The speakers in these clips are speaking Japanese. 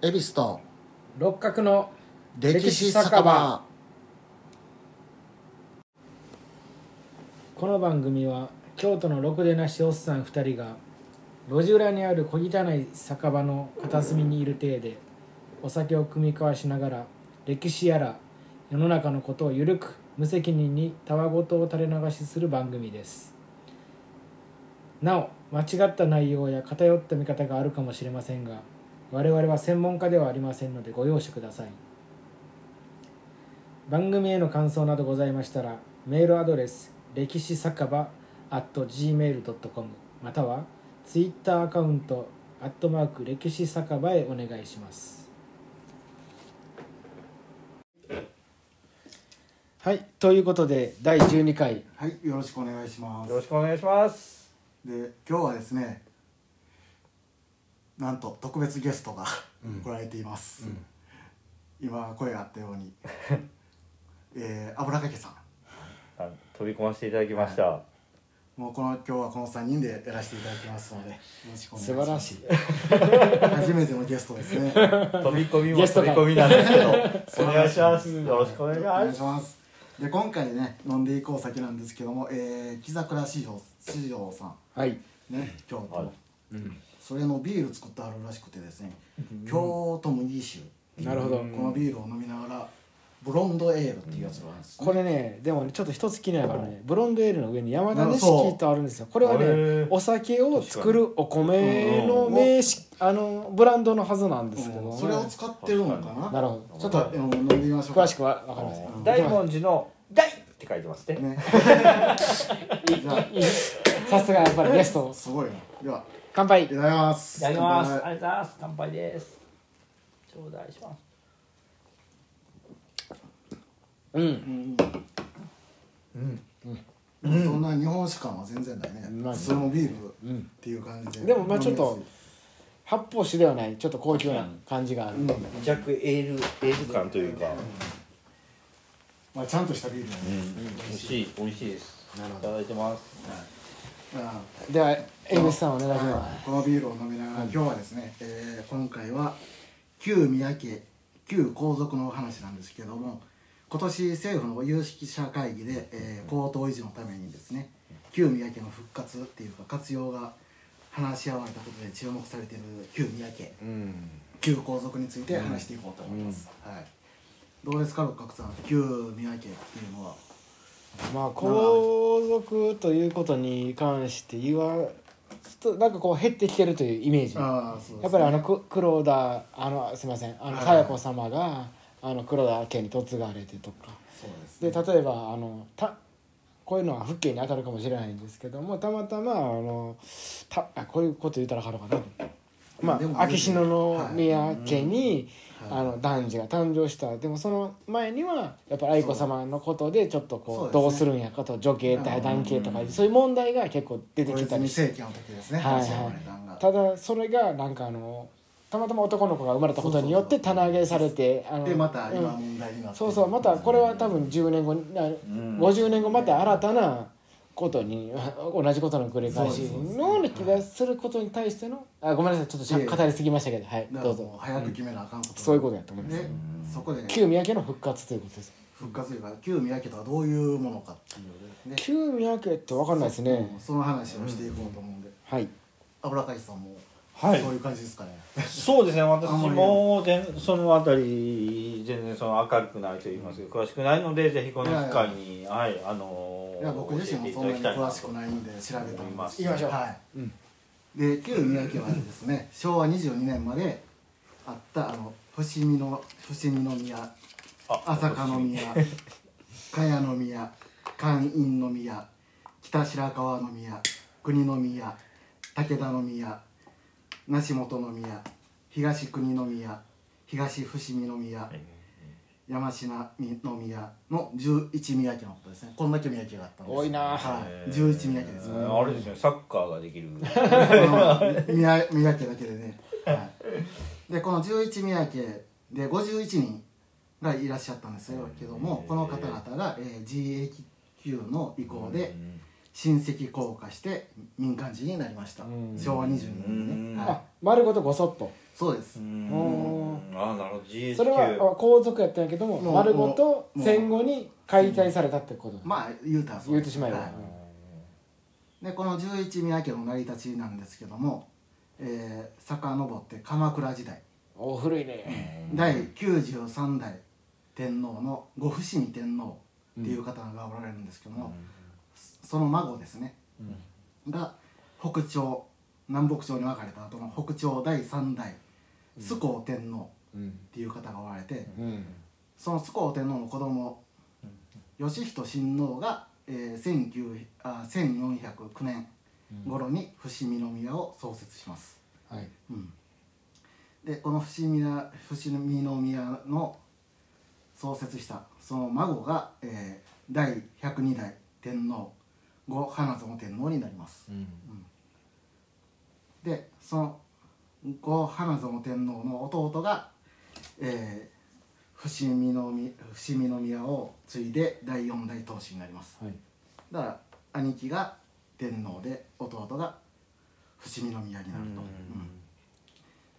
恵比寿と六角の歴史酒場。この番組は京都のろくでなしおっさん2人が路地裏にある小汚い酒場の片隅にいる体でお酒を酌み交わしながら歴史やら世の中のことをゆるく無責任にたわごとを垂れ流しする番組です。なお間違った内容や偏った見方があるかもしれませんが我々は専門家ではありませんのでご容赦ください。番組への感想などございましたらメールアドレス歴史酒場 at gmail.com またはツイッターアカウントアットマーク歴史酒場へお願いします。はいということで第12回。はいよろしくお願いします。よろしくお願いします。で今日はですねなんと特別ゲストが来られています、今声があったように。えー、油かけさん。あ飛び込ませていただきました。もうこの今日はこの3人でやらせていただきますのでよろしくお願いし素ます。晴らしい。初めてのゲストですね。飛び込みもゲストが。飛び込みなんですけど、お願いします。よろしくお願いしお願ます。いします。で今回ね飲んでいこう酒なんですけども、えー、木桜市場市場さん。はい。ね京都、はいそれのビール作ってあるらしくてですね、京都麦酒なるほど。このビールを飲みながらブロンドエールっていうやつがあるんです、これねでもねちょっと一つ気になるからねブロンドエールの上に山田錦とあるんですよ。これはへねーお酒を作るお米の名詞あのブランドのはずなんですけど、ね、うん。それを使ってるのかな？なるほど。ちょっと飲んでみましょうか。詳しくは分かりません。うん。大文字の大って書いてますね。ね。さすがやっぱりゲスト。すごいな。では乾杯。いただきます。いただきます。ありがとうございます。乾杯です。頂戴します。うん。うん。うん。そんな日本酒感は全然ないね、まあ普通のビールっうんていう感じで。でもまあちょっと発泡酒ではない。ちょっと高級な感じがある、弱エールエール感というか。まあ、ちゃんとしたビールだね、美味しい美味しいです。なるほど。いただいてます。あでは江口さんお願いしまこのビールを飲みながら、今日はですね、えー今回は旧宮家旧皇族のお話なんですけども今年政府の有識者会議で、えー、皇統維持のためにですね旧宮家の復活っていうか活用が話し合われたことで注目されている旧宮家すうん。旧皇族について話していこうと思います、はい。どうですか六角さん旧宮家っていうのは？まあ皇族ということに関して言わちょっとなんかこう減ってきてるというイメージ。ああそうです、ね、やっぱりあのく黒田あのすみません。あのはい。早子様があの黒田家に嫁がれてとか。そうですでね例えばあのたこういうのは福家に当たるかもしれないんですけどもたまたまあのたあこういうこと言ったら分かるかなまあ秋篠宮家に、はい。あの男児が誕生した。でもその前にはやっぱり愛子様のことでちょっとこうどうするんやかと女系うん対男系とかそういう問題が結構出てきたり。しただそれがなんかあのたまたま男の子が生まれたことによって棚上げされてあのでまた今うん。問題になって、そうそう。またこれは多分10年後にあん。50年後また新たなことに同じことの繰り返しそうですそうですのような気がすることに対してのあごめんなさいちょっと語りすぎましたけどはいど。うぞ。早く決めなあかんこと、そういうことやと思います。でそこで旧宮家の復活ということです。復活というか旧宮家とはどういうものかっていうね。旧宮家って分かんないですね。うんその話をしていこうと思うんで、はい。油かいさんもはい。そういう感じですかね、そうですね。私も全そのあたり全然その明るくないと言いますか詳しくないのでぜひこの機会にはいあのいや僕自身もそんなに詳しくないんで調べたんで思います行きましょう。はい、うん。で旧宮家はですね 昭和22年まであったあの伏見の伏見宮。朝香宮。茅宮。寛院宮。北白川宮。国宮。武田宮。梨本宮。東国宮。東伏見宮山科宮の11宮家のことですね。こんだけ宮家があったんです多いな。はい、11宮家です。ねあれですね。サッカーができる。宮宮家だけでね、はい、でこの11宮家で51人がいらっしゃったんですよ。けどもこの方々が、えー、GAQ の意向で親戚降下して民間人になりました。うん。昭和22年にね、うん。はい。あ丸ごとごそっとそうです。ああなるほど。GHQ それは皇族やったんやけどももう丸ごと戦後に解体されたってこと。まあ言うたらそう言うてしまえば。はい。でこの十一宮家の成り立ちなんですけども、えー、遡って鎌倉時代。お古いね。第93代天皇のご伏見天皇っていう方がおられるんですけども、その孫ですね、が北朝南北朝に分かれた後の北朝第3代須皇天皇うん。っていう方がおられて、うん。その須皇天皇の子供義仁親王が、えー、19あ1409年頃に伏見宮を創設します、はい。うん、でこの伏見宮伏見宮の創設したその孫が、えー第102代天皇後花園天皇になります。うん。でその後花園天皇の弟が、えー伏見のみ伏見宮を継いで第4代当主になります。はい。だから兄貴が天皇で弟が伏見宮になると、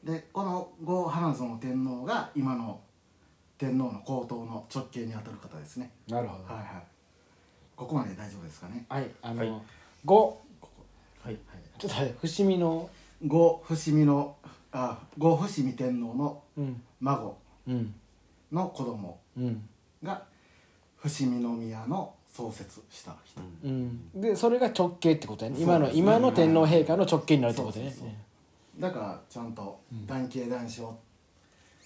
うん。でこの後花園天皇が今の天皇の皇統の直系にあたる方ですね。なるほど。はいはい。ここまで大丈夫ですかね。はいあはい。の五はい。ちょっと待って伏見の後伏見のあ後伏見天皇のうん。孫うん。の子供うん。が伏見宮の創設した人、うん。でそれが直系ってことやね。今の今の天皇陛下の直系になるってことやね。そうそうそう。だからちゃんと男系男子を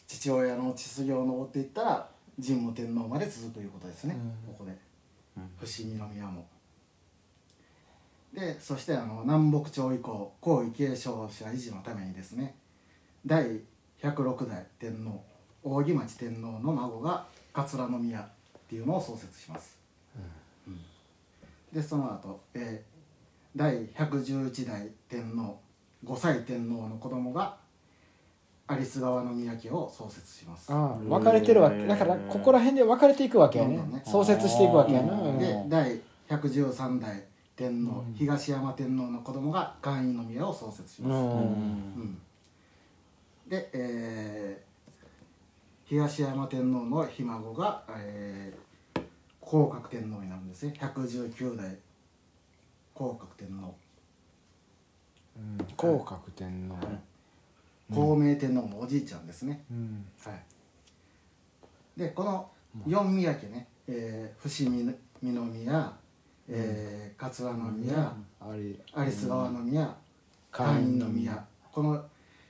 父親の血筋を登っていったら神武天皇まで続くということですね、うん。ここで。伏見宮もでそしてあの南北朝以降皇位継承者維持のためにですね第106代天皇扇町天皇の孫が桂宮っていうのを創設します、うん。でその後、えー第111代天皇五歳天皇の子供が有栖川宮家を創設します。ああ分かれてるわけ。だからここら辺で分かれていくわけやね。どんどんね。創設していくわけやな。うん。で第113代天皇、東山天皇の子供が寛永宮を創設します、うん。うん。で、えー東山天皇のひ孫が、えー、広覚天皇になるんですね。119代広覚天皇。広覚天皇。孝明天皇のおじいちゃんですね、うん。はい、でこの四宮家ね、えー、伏見宮、えー、桂宮、有栖川宮、寛寛永宮。この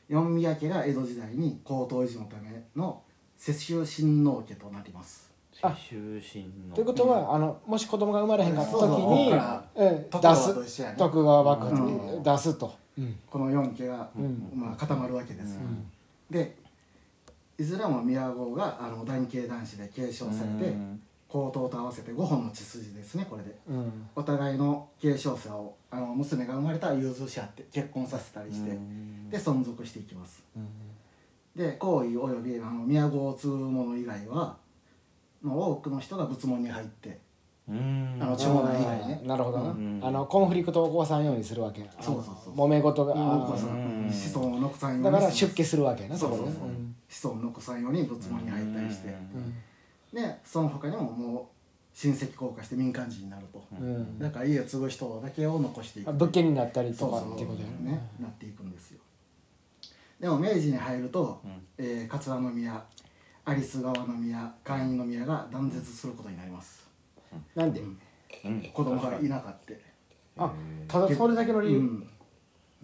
四宮家が江戸時代に皇統維持のための世襲親王家となります。あ終身のということはあのもし子供が生まれへんかった時に出す。徳川幕府うに出すと。うん。この四家が、うん。まあ、固まるわけですよ、でいずれも宮号があの男系男子で継承されて皇統と合わせて5本の血筋ですねこれで。うん。お互いの継承者をあの娘が生まれたら融通し合って結婚させたりしてで存続していきます。で皇位およびあの宮号を継ぐ者以外はの多くの人が仏門に入ってうん。あの長男以外ね。なるほどな、うん。あのコンフリクトを起こさんようにするわけそうそうそう揉め事が。お子さうん。ん。子孫を残さんようにだから出家するわけやなそうそうそう。子孫を残さんように仏門に入ったりして。うんでその他にももう親戚降下して民間人になると。うん。だから家を継ぐ人だけを残していく。あ物件になったりとかっていうことやね。ねなっていくんですよ。でも明治に入ると、うん。えー桂宮有栖川宮寛永宮が断絶することになります。なんで、うん。子供がいなかって。あただそれだけの理由、うん。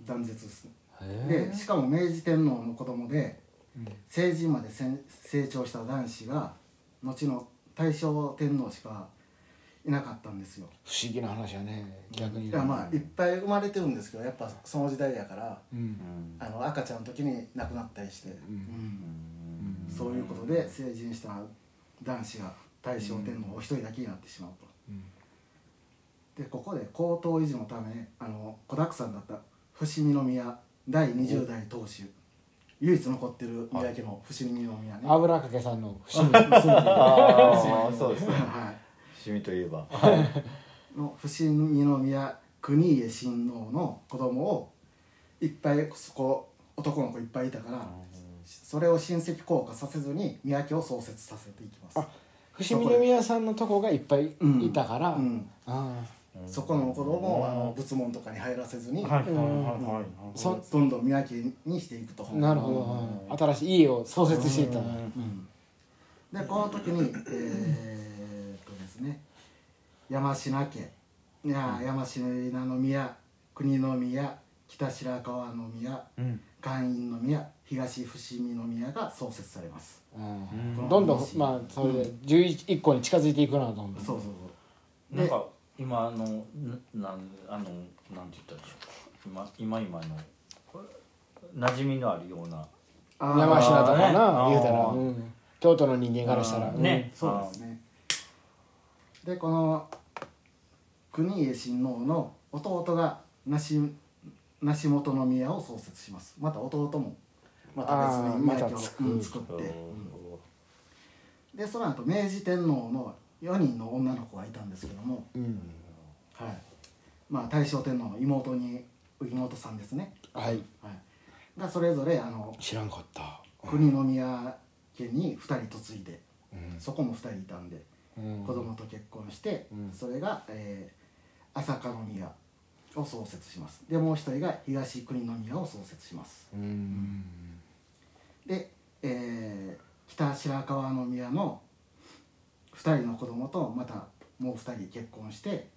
断絶ですへでしかも明治天皇の子供で成人までせん成長した男子が後の大正天皇しかいなかったんですよ。不思議な話やね。逆にいやまあいっぱい生まれてるんですけどやっぱその時代やからうん。あの赤ちゃんの時に亡くなったりして、うん。そういうことで成人した男子が大正天皇お一人だけになってしまうと、でここで皇統維持のためあの子だくさんだった伏見宮第20代当主唯一残ってる宮家の伏見宮ね。油かけさんの不思議ああそうですね。はい。趣味といえば。の伏見宮国家親王の子供をいっぱいそこ男の子いっぱいいたからそれを親戚降下させずに宮家を創設させていきます。あ伏見宮さんのとこがいっぱいいたから、うん、あそこの子供をあの仏門とかに入らせずに、はいはいはいはいそどんどん宮家にしていくと。あなるほど、新しい家を創設していった。ん。だ、でこの時にえー、っとですね山科家いや山科の宮国の宮北白川の宮うん。寛院の宮東伏見の宮が創設されます、うん。どんどんまあそれで11個に近づいていくなどんどんそうそうそう。なんか今あのななんあのなんて言ったでしょう。今今今の馴染みのあるような。あー。山科とかあー。ねな言うたら、あーうん。京都の人間からしたら。あー。ね。そうですね。でこの国家親王の弟が梨梨本の宮を創設します。また弟もまた別に宮家をあーまた作る。うん作って、うん。でその後明治天皇の4人の女の子がいたんですけども、うん。はい。まあ、大正天皇の妹に妹さんですね、はい。はい、がそれぞれあの知らんかった。国の宮家に2人嫁いでうん。そこも2人いたんでうん。子供と結婚して、うん。それが、えー、朝香宮を創設します。でもう一人が東国宮を創設します。うん。で、えー北白川宮の2人の子供とまたもう2人結婚して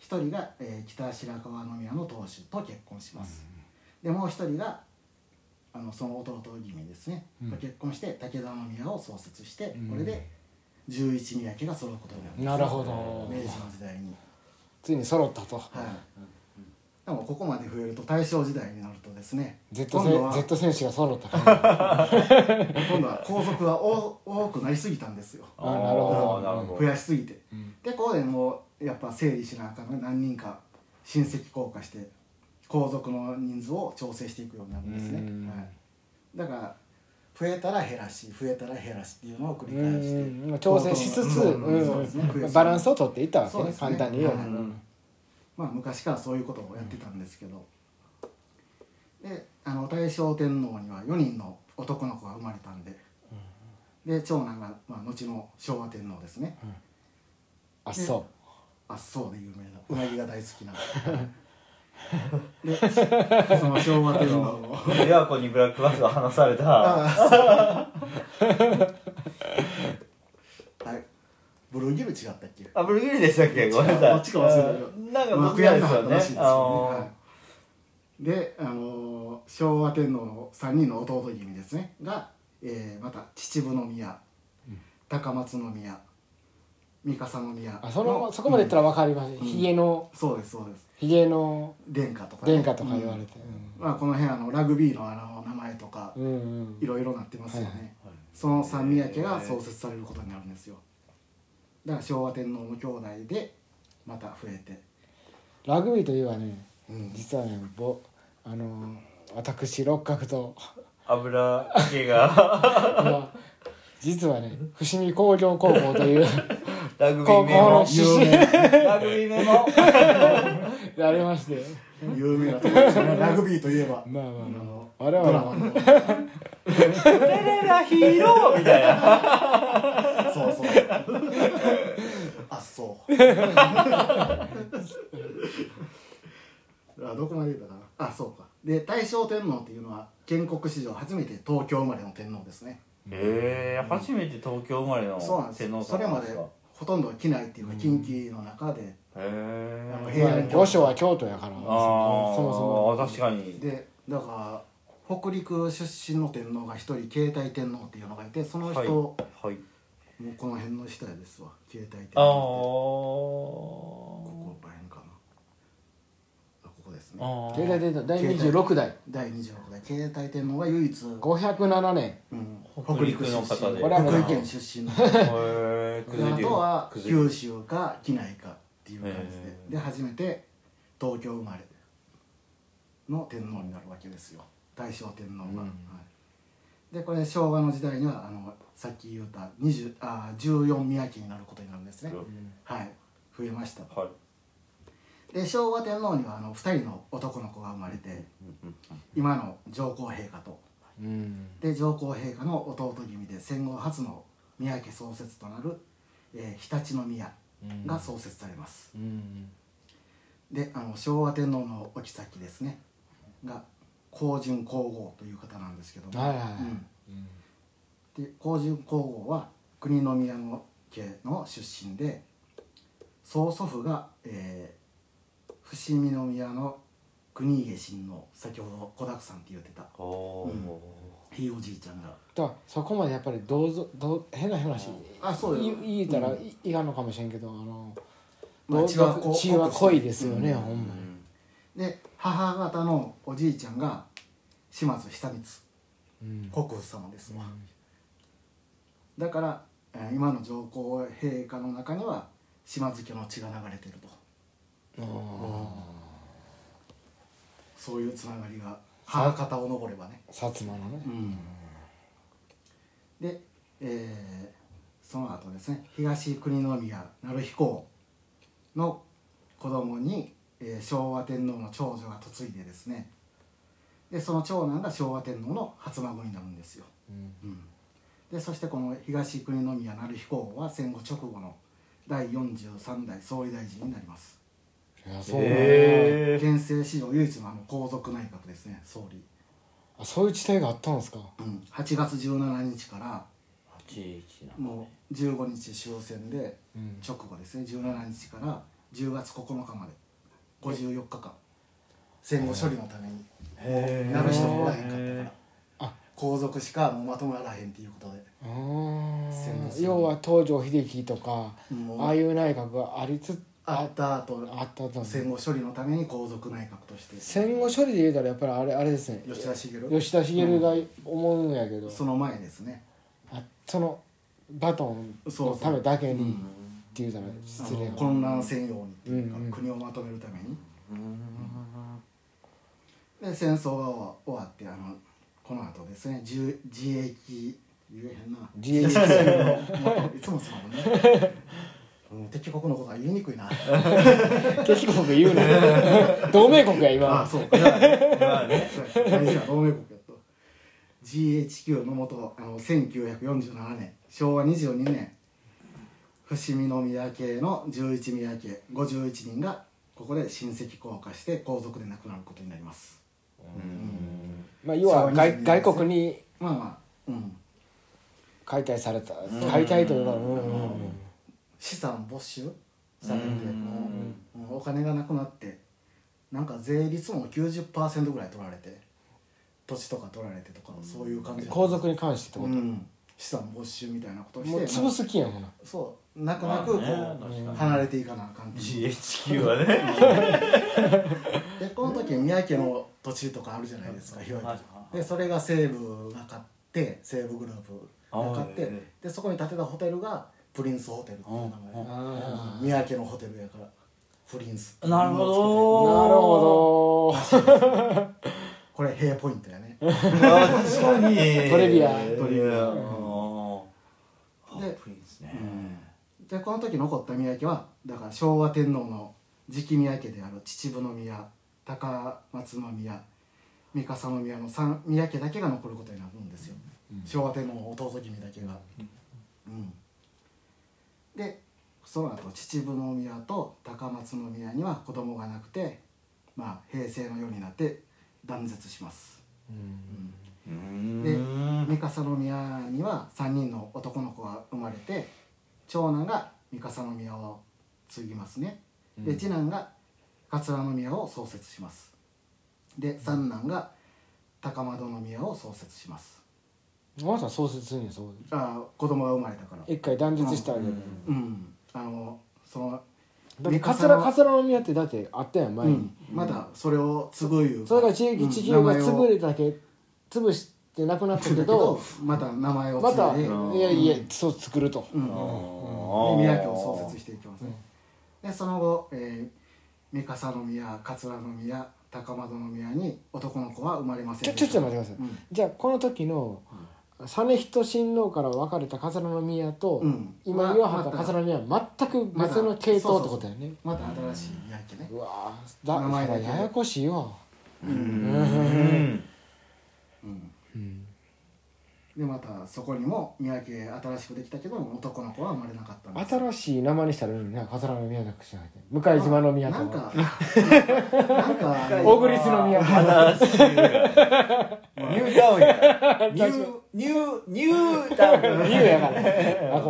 1人が、えー北白川宮の当主と結婚します、でもう1人があのその弟君ですね、うん。と結婚して武田宮を創設して、うん。これで11宮家が揃うことになるんですなるほど。明治の時代に。ついに揃ったと、はい、でもここまで増えると大正時代になるとですね Z, 今度は Z 選手が揃ったから 今度は皇族が多多くなりすぎたんですよ。あなるほど。なるほど。増やしすぎて。うん。でここでもうやっぱ整理しなあかん何人か親戚降下して皇族の人数を調整していくようになるんですね、うん。はい、だから増えたら減らし増えたら減らしっていうのを繰りう返してん。調整しつつ、うんうんそうですねバランスを取っていったわけねね。簡単に言えば、はい。うんまあ昔からそういうことをやってたんですけど、であの大正天皇には4人の男の子が生まれたんで、で長男が、まあ、後の昭和天皇ですね。あそあっそうで有名なうなぎが大好きな。でその昭和天皇を。琵琶湖にブラックバスが離されたブルーギル違ったっけ？あブルギリでしたっけ？ごめんなさい。どっちか忘れた。僕やですよね。ですよね。で、あのー昭和天皇の3人の弟君ですね。が、えーまた秩父宮、高松宮。三笠宮あそのそこまで言ったら分かります、ひげの。そうですそうです。ひげの。殿下とか、ね、殿下とか言われて、うん。まあ、この辺あのラグビーのあの名前とかうんうん。いろいろなってますよね、はい。はい。その三宮家が創設されることになるんですよだから昭和天皇の兄弟でまた増えて、ラグビーといえばねうん。実はねぼあの私六角と。油気が。まあ実はね伏見工業高校という ラグビー高校名もの出身。有名。ラグビー名もでありまして。有名なところですよね。ラグビーといえば。まあまああまあ。の我々は。ドラマの。テレラヒーローみたいな。あ、そう。あ、どこまで言ったかな？あ、そうか。で、大正天皇っていうのは建国史上初めて東京生まれの天皇ですね。へえ初めて東京生まれのそうなんです。天皇それまでほとんど機内っていうか近畿の中で、へあのえまあ平安京御所は京都やから。あそもそもあ確かに。で、だから北陸出身の天皇が一人携帯天皇っていうのがいて、その人、はい。もはい、うこの辺の下ですわ。携帯天ああ皇って。ここら辺かな。あ、ここですね。あ携帯電話第26代第26代携帯天皇が唯一、507年。うん。北陸の方で。これはもう福井県出身の。へえであとは九州か畿内かっていう感じで。へー。で初めて東京生まれの天皇になるわけですよ。大正天皇が、うん。はい、でこれ昭和の時代にはあのさっき言った20あ14宮家になることになるんですね、はい。増えました。はい。で昭和天皇にはあの2人の男の子が生まれて今の上皇陛下と。うん。で上皇陛下の弟君で戦後初の宮家創設となる、えー常陸宮が創設されます、うん。であの昭和天皇のお妃ですね。が光順皇后という方なんですけども、はいはいはい。うん。で光順皇后は国宮の家の出身で曽祖父が、えー伏見宮の国家親王先ほど子だくさんって言ってた。おー。ひいおじいちゃんが。だからそこまでやっぱりどうぞどう変な話。あそうよ。い言いたらうん。いいかんのかもしれんけどあのまあ同血はこう血は濃いですよね、うん。ほんまに、で母方のおじいちゃんが島津久光うん。国父様ですわ、だから、えー今の上皇陛下の中には島津家の血が流れてると。あそういうつながりが母方を登ればね、ー薩摩のね、うん、で、えーその後ですね東国宮成彦公の子供に、えー昭和天皇の長女が嫁いでですね。でその長男が昭和天皇の初孫になるんですよ、うん。うん、でそしてこの東国宮成彦公は戦後直後の第43代総理大臣になります。そうなんだ。へー。憲政史上唯一のあの皇族内閣ですね総理、あそういう地帯があったんですか？うん、8月17日から8一なもう15日終戦でうん。直後ですね。17日から10月9日まで54日間。戦後処理のために。へなる人もおらへんかったから。あ。皇族しかもうまとまらへんっていうことで。要は東条英機とかああいう内閣がありつつあった後あったと戦後処理のために皇族内閣として。戦後処理で言うたらやっぱりあれあれですね。吉田茂。吉田茂が思うんやけど、その前ですね。あそのバトンのためだけに。っうんていうたらあ失礼混乱せんようにっていうか、うん。うん国をまとめるために。うん。で戦争が終わってあのこの後ですね自自衛言えへんな。自衛のいつもそうね。うん敵国のことは言いにくいな。敵国言うな。同盟国やあ今 そうか。大まあね事な同盟国やと。GHQ のもとあの1947年昭和22年伏見宮家の11宮家51人がここで親戚降下して皇族で亡くなることになります。うん。まあ要は外22外国にまあまあうん。解体された解体というかうん。うん。うん資産没収されてうん。お金がなくなってなんか税率も90%ぐらい取られて土地とか取られてとかそういう感じ皇族に関してってこと、うん資産没収みたいなことをしてもう潰す気やもんな。そう泣く泣くこうに。離れていかなあかんっていう。GHQ はね。でこの時宮家の土地とかあるじゃないですか広いはいでそれが西武が買って西武グループが買ってはいでそこに建てたホテルがプリンスホテルっていう名前。あ宮家のホテルやからプリンスなるほど。ーなるほど。これ平ポイントやね。あ確かに。トレビア。トレビアでプリンスね。でこの時残った宮家はだから昭和天皇の次期宮家である秩父宮高松宮三笠宮の三宮家だけが残ることになるんですよ、昭和天皇の弟君だけが、うん。でその後秩父宮と高松宮には子供がなくてまあ平成の世になって断絶します、うん。うんで三笠宮には3人の男の子が生まれて長男が三笠宮を継ぎますね。で次男が桂宮を創設します。で三男が高円宮を創設します。あなた創設するんやそうああ子供が生まれたから。一回断絶したわけで、うん。あのその桂桂宮ってだってあったやん前に、うん、まだそれを継ぐいうか。それが地域地球が潰れたけ潰してなくなったけけどど また名前をまたいうんやいやそう作ると、うん。で宮家を創設していきますね、でその後、えー、三笠宮桂宮高円宮に男の子は生まれませんちょちょっと待ってください、うん。じゃあこの時の実仁親王から分かれた桂宮と、うん。今言わはったまた桂宮は全く別の系統ってことやね、また新しい宮家ね。うわーだ名前だけややこしいわ。うんうん。うん。でまたそこにも宮家新しくできたけど男の子は生まれなかったんです。新しい名前にしたらいいのにね桂宮なくしないで向島の宮となんかかなんか小栗スの宮新しいニュータウンやニューニューニュータウン言うや。からあ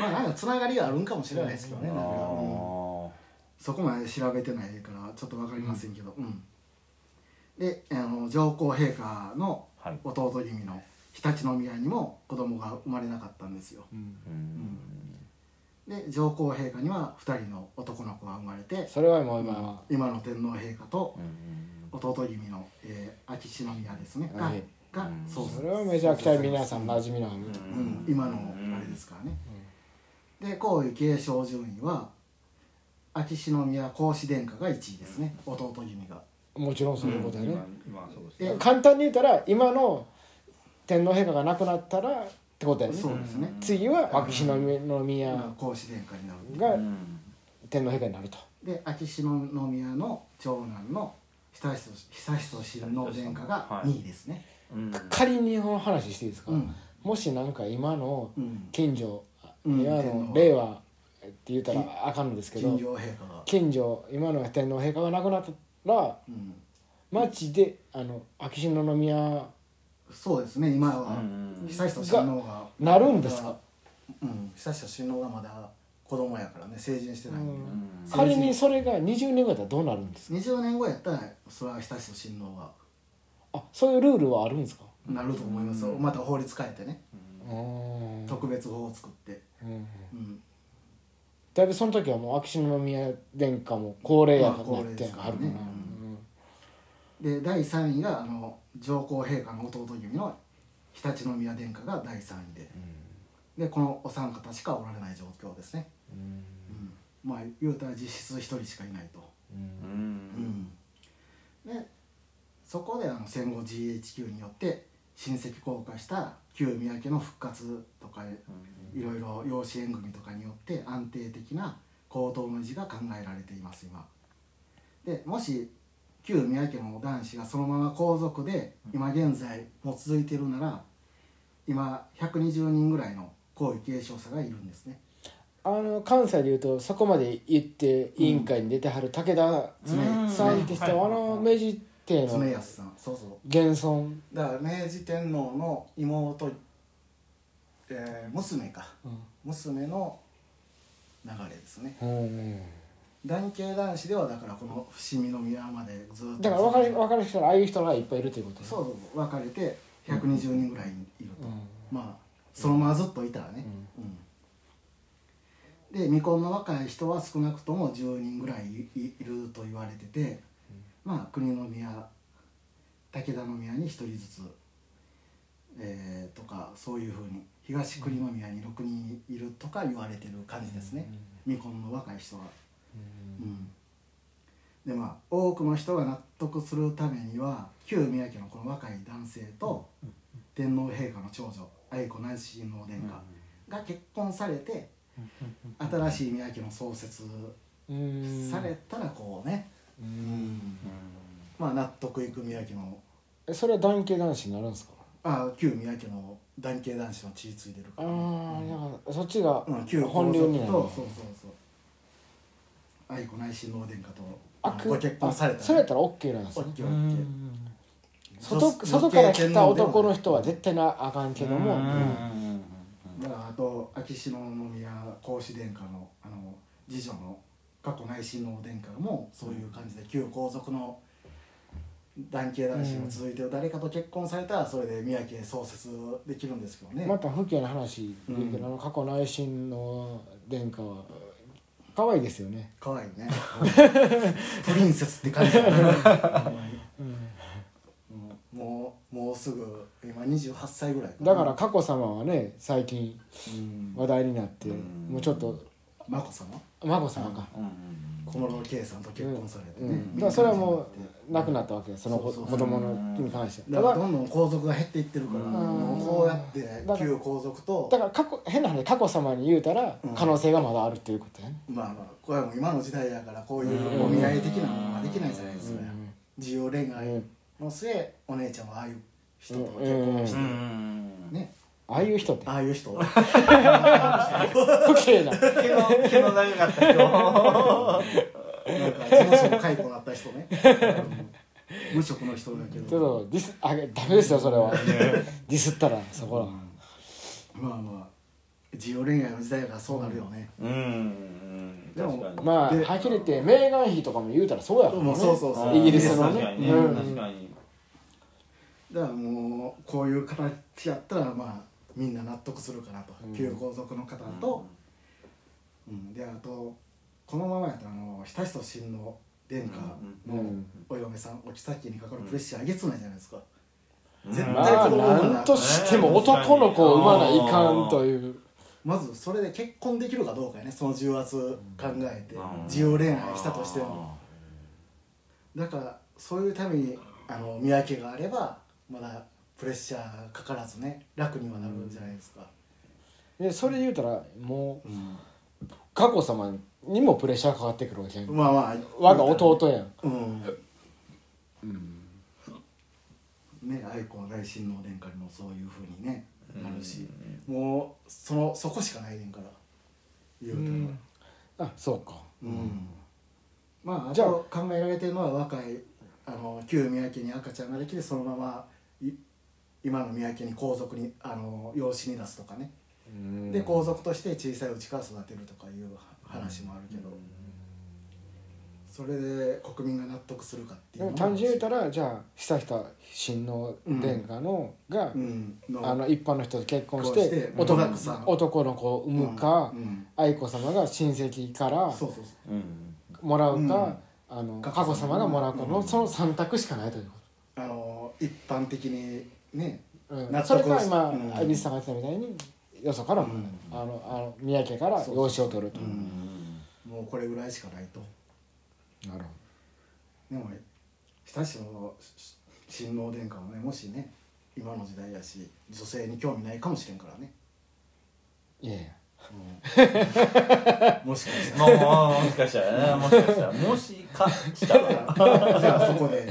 まあなんかつながりがあるんかもしれないですけどねなんか、う。んあそこまで調べてないからちょっと分かりませんけど、うんであの上皇陛下の弟君の常陸宮にも子供が生まれなかったんですよ。うん。で上皇陛下には2人の男の子が生まれてそれはもう今は今の天皇陛下とうん弟君の、えー秋篠宮ですね。が,、はい。がうん。そうそれはめちゃくちゃ皆さん馴染みのあるうん、今のあれですからね、で皇位継承順位は秋篠宮皇嗣殿下が1位ですね、弟君がもちろんそういうことやね、簡単に言ったら今の天皇陛下が亡くなったらってことやね。そうですね、次は秋篠宮まあ皇嗣殿下になるがうん天皇陛下になると。で秋篠宮の長男の悠仁親王殿下がはい。2位ですね、うん。仮にこの話していいですか、うん。もしなんか今のうん。近所、うん。今の令和って言ったらあかんのですけど近所今の天皇陛下が亡くなったらうん、町であの秋篠宮そうですね今は。うん悠仁親王が。なるんですか？うん。悠仁親王がまだ子供やからね成人してないんん。仮にそれが20年後やったらどうなるんですか？20年後やったらそれは悠仁親王が。あそういうルールはあるんですか？なると思いますよ、また法律変えてね、うん。特別法を作って、うん。うん、だいぶその時はもう秋篠宮殿下も高齢やからなって齢ですからねあるかな、で第3位があの上皇陛下の弟君の常陸宮殿下が第3位で。でこのお三方しかおられない状況ですね、うん。うん、まあ言うたら実質1人しかいないと、うん。うん。うん、でそこであの戦後 GHQ によって親戚降下した旧宮家の復活とかいろいろ養子縁組とかによって安定的な行動の維持が考えられています今。でもし旧宮家の男子がそのまま皇族で今現在も続いているなら今120人ぐらいの皇位継承者がいるんですね。あの関西でいうとそこまで言って委員会に出てはる武田うん。さんって人はあの明治帝の現存だから明治天皇の妹、えー娘か。娘の流れですね。うん。男系男子ではだからこの伏見宮までずっと。だから分かり分かる人はああいう人がいっぱいいるということね。そう分かれて120人ぐらいいると、うん。まあそのままずっといたらね、うん。で未婚の若い人は少なくとも10人ぐらいいいると言われてて、まあ国の宮武田宮に1人ずつ、えーとかそういうふうに東国宮に6人いるとか言われてる感じですね、未婚の若い人は。うんでまあ多くの人が納得するためには旧宮家のこの若い男性と天皇陛下の長女愛子内親王殿下が結婚されて新しい宮家の創設うん。されたらこうね、うん。まあ納得いく宮家の。えそれは男系男子になるんですか？あ旧宮家の男系男子の血継いでるかあら、あだからそっちがうん、旧本流になる。とそうそうそう。愛子内親王殿下とあご結婚された、あそれやったら OK なんですね。オッケーオッケー。外女外から来た男の人は絶対なあかんけども、だからあと秋篠宮皇嗣殿下のあの次女の過去内親王殿下もそういう感じで旧皇族の男系男子が続いてる。誰かと結婚されたらそれで宮家創設できるんですけどね、また風景の話で言うけど、あの過去内親の殿下は可愛いですよね、かわいいね。プリンセスって感じだね。うん。もうもうすぐ今28歳ぐらいだから佳子さまはね最近うん。話題になって、うん。もうちょっと。眞子さま孫さまか、小室圭さんと結婚されてね、うん、だからそれはもう亡くなったわけその子供のに関して。だからどんどん皇族が減っていってるから、こうやって旧皇族とだから過去変な話佳子さまに言うたらうん。可能性がまだあるっていうことやね、まあまあこれはもう今の時代だからこういうお見合い的なものはできないじゃないですか、うん。自由恋愛の末お姉ちゃんはああいう人と結婚して、うん。ああいう人って。ああいう人。不敬な。毛の毛の長かった人なんか事務所の解雇になった人ね、う ん無職の人だけちょっどとディスあダメですよそれは。ディスったらそこは、まあまあ自由恋愛の時代がそうなるよね、うんうんでも確かに。まあではっきり言ってメーガン妃とかも言うたらそうやからね。もうそうそうそう。イギリスのね。確かにねうん。確かにだからもうこういう形やったらまあみんな納得するかなと、うん。旧皇族の方と、うん。であとこのままやとあの悠仁親王殿下のうんお嫁さんお妃にかかるプレッシャーえげつないじゃないですか、うん。絶対まあななんとしても男の子を産まないかんという。まずそれで結婚できるかどうかやねその重圧考えて、うん。自由恋愛したとしても。だからそういうためにあの見分けがあればまだプレッシャーかからずね楽にはなるんじゃないですか、でそれ言うたらもううん。佳子様にもプレッシャーかかってくるわけやん。まあまあ。我が弟やん。うん、ね愛子の大親王殿下にもそういうふうにねなるし、もうそのそこしかないねんから。言うたらあそうか。うん。まああじゃあと考えられてるのは若いあの旧宮家に赤ちゃんができてそのままい今の宮家に皇族にあの養子に出すとかね、で皇族として小さいうちから育てるとかいう話もあるけど、それで国民が納得するかっていう単純に言ったらじゃあ悠仁親王殿下のが、あの一般の人と結婚してて男の子を産むか、うんうん愛子様が親戚からもらうか、うん。あの佳佳子子様様がもらうかの、うん。その3択しかないというこあの一般的にねと、うん。納それ得か今うん。蛭子さんが言ってたみたいによそからも、うん。あのあの宮家から養子を取ると、うん。もうこれぐらいしかないと。なるでも親しの親王殿下はねもしね今の時代やし女性に興味ないかもしれんからね、ほどいや。いやもしかしたら。もしかしたらね。もしかしたら。もしかしたら。じゃあそこで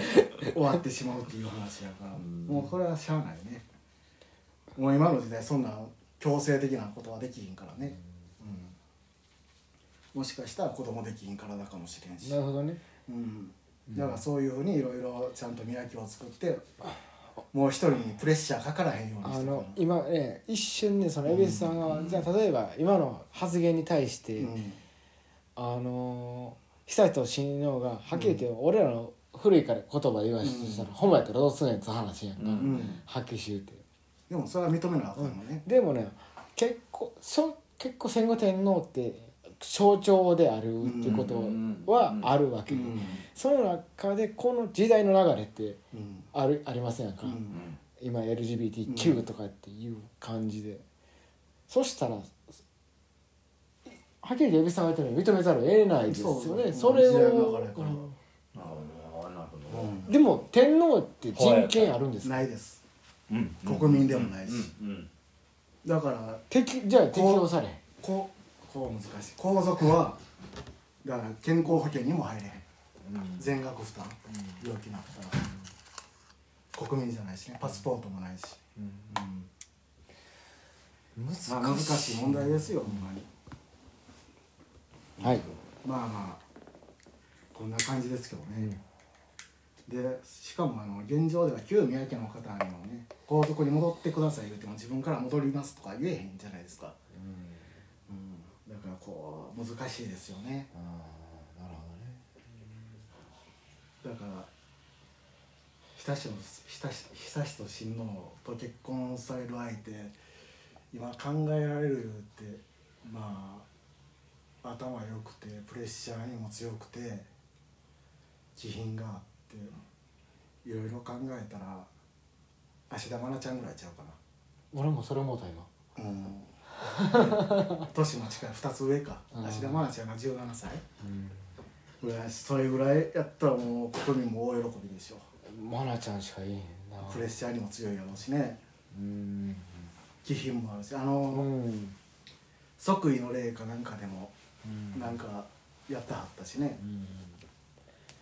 終わってしまうっていう話やから。うん。もうこれはしゃあないね。もう今の時代そんな強制的なことはできひんからね、うん、もしかしたら子供できひん体かもしれんし。なるほどね。うん、だからそういうふうにいろいろちゃんと見分けを作ってもう一人にプレッシャーかからへんようにしてあの今ね一瞬ねその蛭子さんが、じゃあ例えば今の発言に対して、うん。あの悠仁親王がはっきり言って、俺らの古いから言葉で言わしたら、ほんまやったらどうすんねんって話やんか、うん。うんはっきりして言うてでもそれは認めなあかんのね、でもね結構そ結構戦後天皇って象徴であるっていうことはあるわけで、その中でこの時代の流れってうん。あるありませんやんか、うん。今 LGBTQ とかっていう感じで、そしたらはっきり蛭子さんが言ったように認めざるを得ないですよね。そうそれを、でも天皇って人権あるんですか？ないです。うん国民でもないし。だから適じゃあ適用されこうこう難しい。皇族はだから健康保険にも入れへん。全額負担病気になったら国民じゃないしね。パスポートもないし、うん。まあ難しい問題ですよほんまに。はい。まあまあこんな感じですけどね、でしかもあの現状では旧宮家の方にもね皇族に戻ってください言っても自分から戻りますとか言えへんじゃないですか、うん、だからこう難しいですよね。なるほだから久しの久し久しと親王と結婚される相手今考えられるってまあ頭良くてプレッシャーにも強くて気品があっていろいろ考えたら芦田愛菜ちゃんぐらいちゃうかどね俺もそれ思うた今。なうん。年も近い2つ上か。うん。芦田愛菜ちゃんが17歳。ぐらいそれぐらいやったらもう国民も大喜びでしょマナちゃんしかいいな。プレッシャーにも強いやろうしね。うん。気品もあるし。あうのん。即位の礼かなんかでもうん。なんかやってはったしね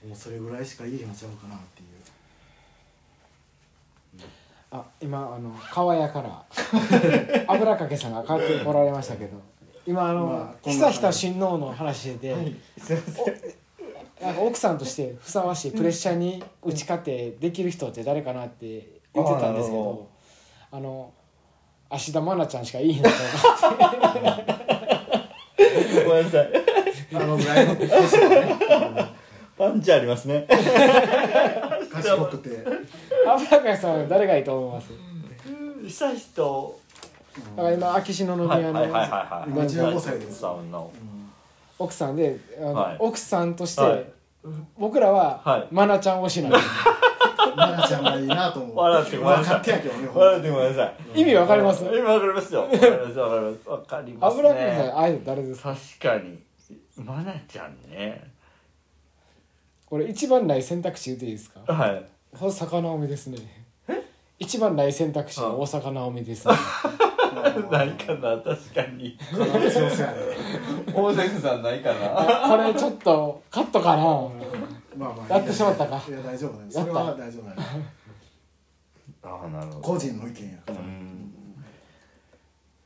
もうそれぐらいしかいいのちゃうかなっていう。あ今あの川屋から 油かけさんが帰ってこられましたけど今あの、まあこんな久々親王の話してて、すい 奥さんとしてふさわしいプレッシャーに打ち勝ってできる人って誰かなって言ってたんですけどあの芦田愛菜ちゃんしかいいなと思って。ごめんなさい。あのぐらいの年はねパンチありますね。賢くて。油かけさんは誰がいいと思います。久しと。だから今秋篠宮の今15歳です。奥さんであの、はい。奥さんとして、はい。僕らは、はい。愛菜ちゃん推しなんです。奈々ちゃんがいいなと思う。笑ってごめんなさい。勝手やけどね笑ってごめんなさい。意味わかります？今わかりますよ。わかりますわかりますわかります油かけさん誰ですか？確かに。マナちゃんねこれ一番ない選択肢言っていいですか？はい。大阪直美ですね。一番ない選択肢は大阪直美ですね。ないかな確かに。体強そうやね。大関さんないかな。これちょっとカットかな？まあまあやってしまったか？いや大丈夫だよそれは大丈夫だよああなるほど。個人の意見やから。うん。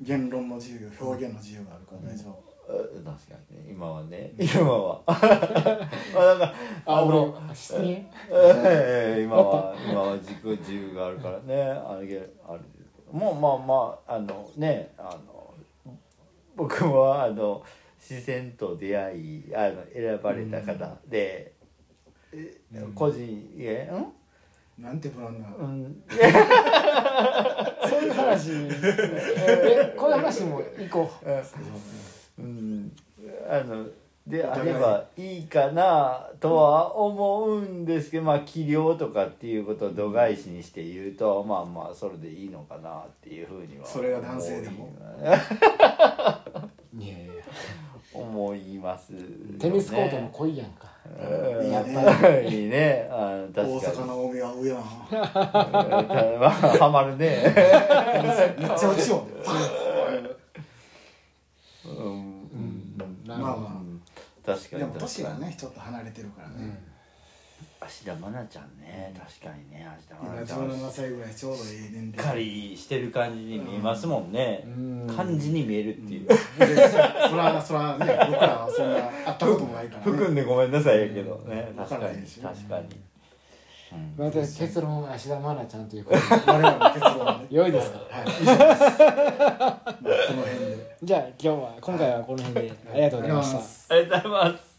言論の自由表現の自由があるから大丈夫確かにね。今はね。今は。まあなんかああの俺失言ええ今は今は自己自由があるからね。あれあれですけど。もうまあまああのねあの僕はあの自然と出会いあの選ばれた方で、え個人えん？なんてブランドなのうん。そういう話。えこういう話も行こううん。あのであればいいかなとは思うんですけどまあ器量とかっていうことを度外視にして言うとまあまあそれでいいのかなっていうふうにはそれが男性でも？いやいや。思いますよね、テニスコートも濃いやんか。うん。やっぱり。いいね。あの大確かに。阪の海は上やな。まあハマるね。めっちゃ落ちよう。んうんなるほど。まあま確かにあでも年確かに。がねちょっと離れてるからね。芦田愛菜ちゃんね確かにね芦田今愛菜ちゃん。17歳ぐらいちょうどいい年しっか齢りしてる感じに見えますもんね。うん感じに見えるっていう。でそらそらね僕らはそんな会ったこともないから含んねでごめんなさいやけどね。わ確かに確かに。うんまた結論芦田愛菜ちゃんということで我々の結論はね。良いですか？はい。以上です。まあこの辺で。じゃあ今日は今回はこの辺で。ありがとうございました。ありがとうございます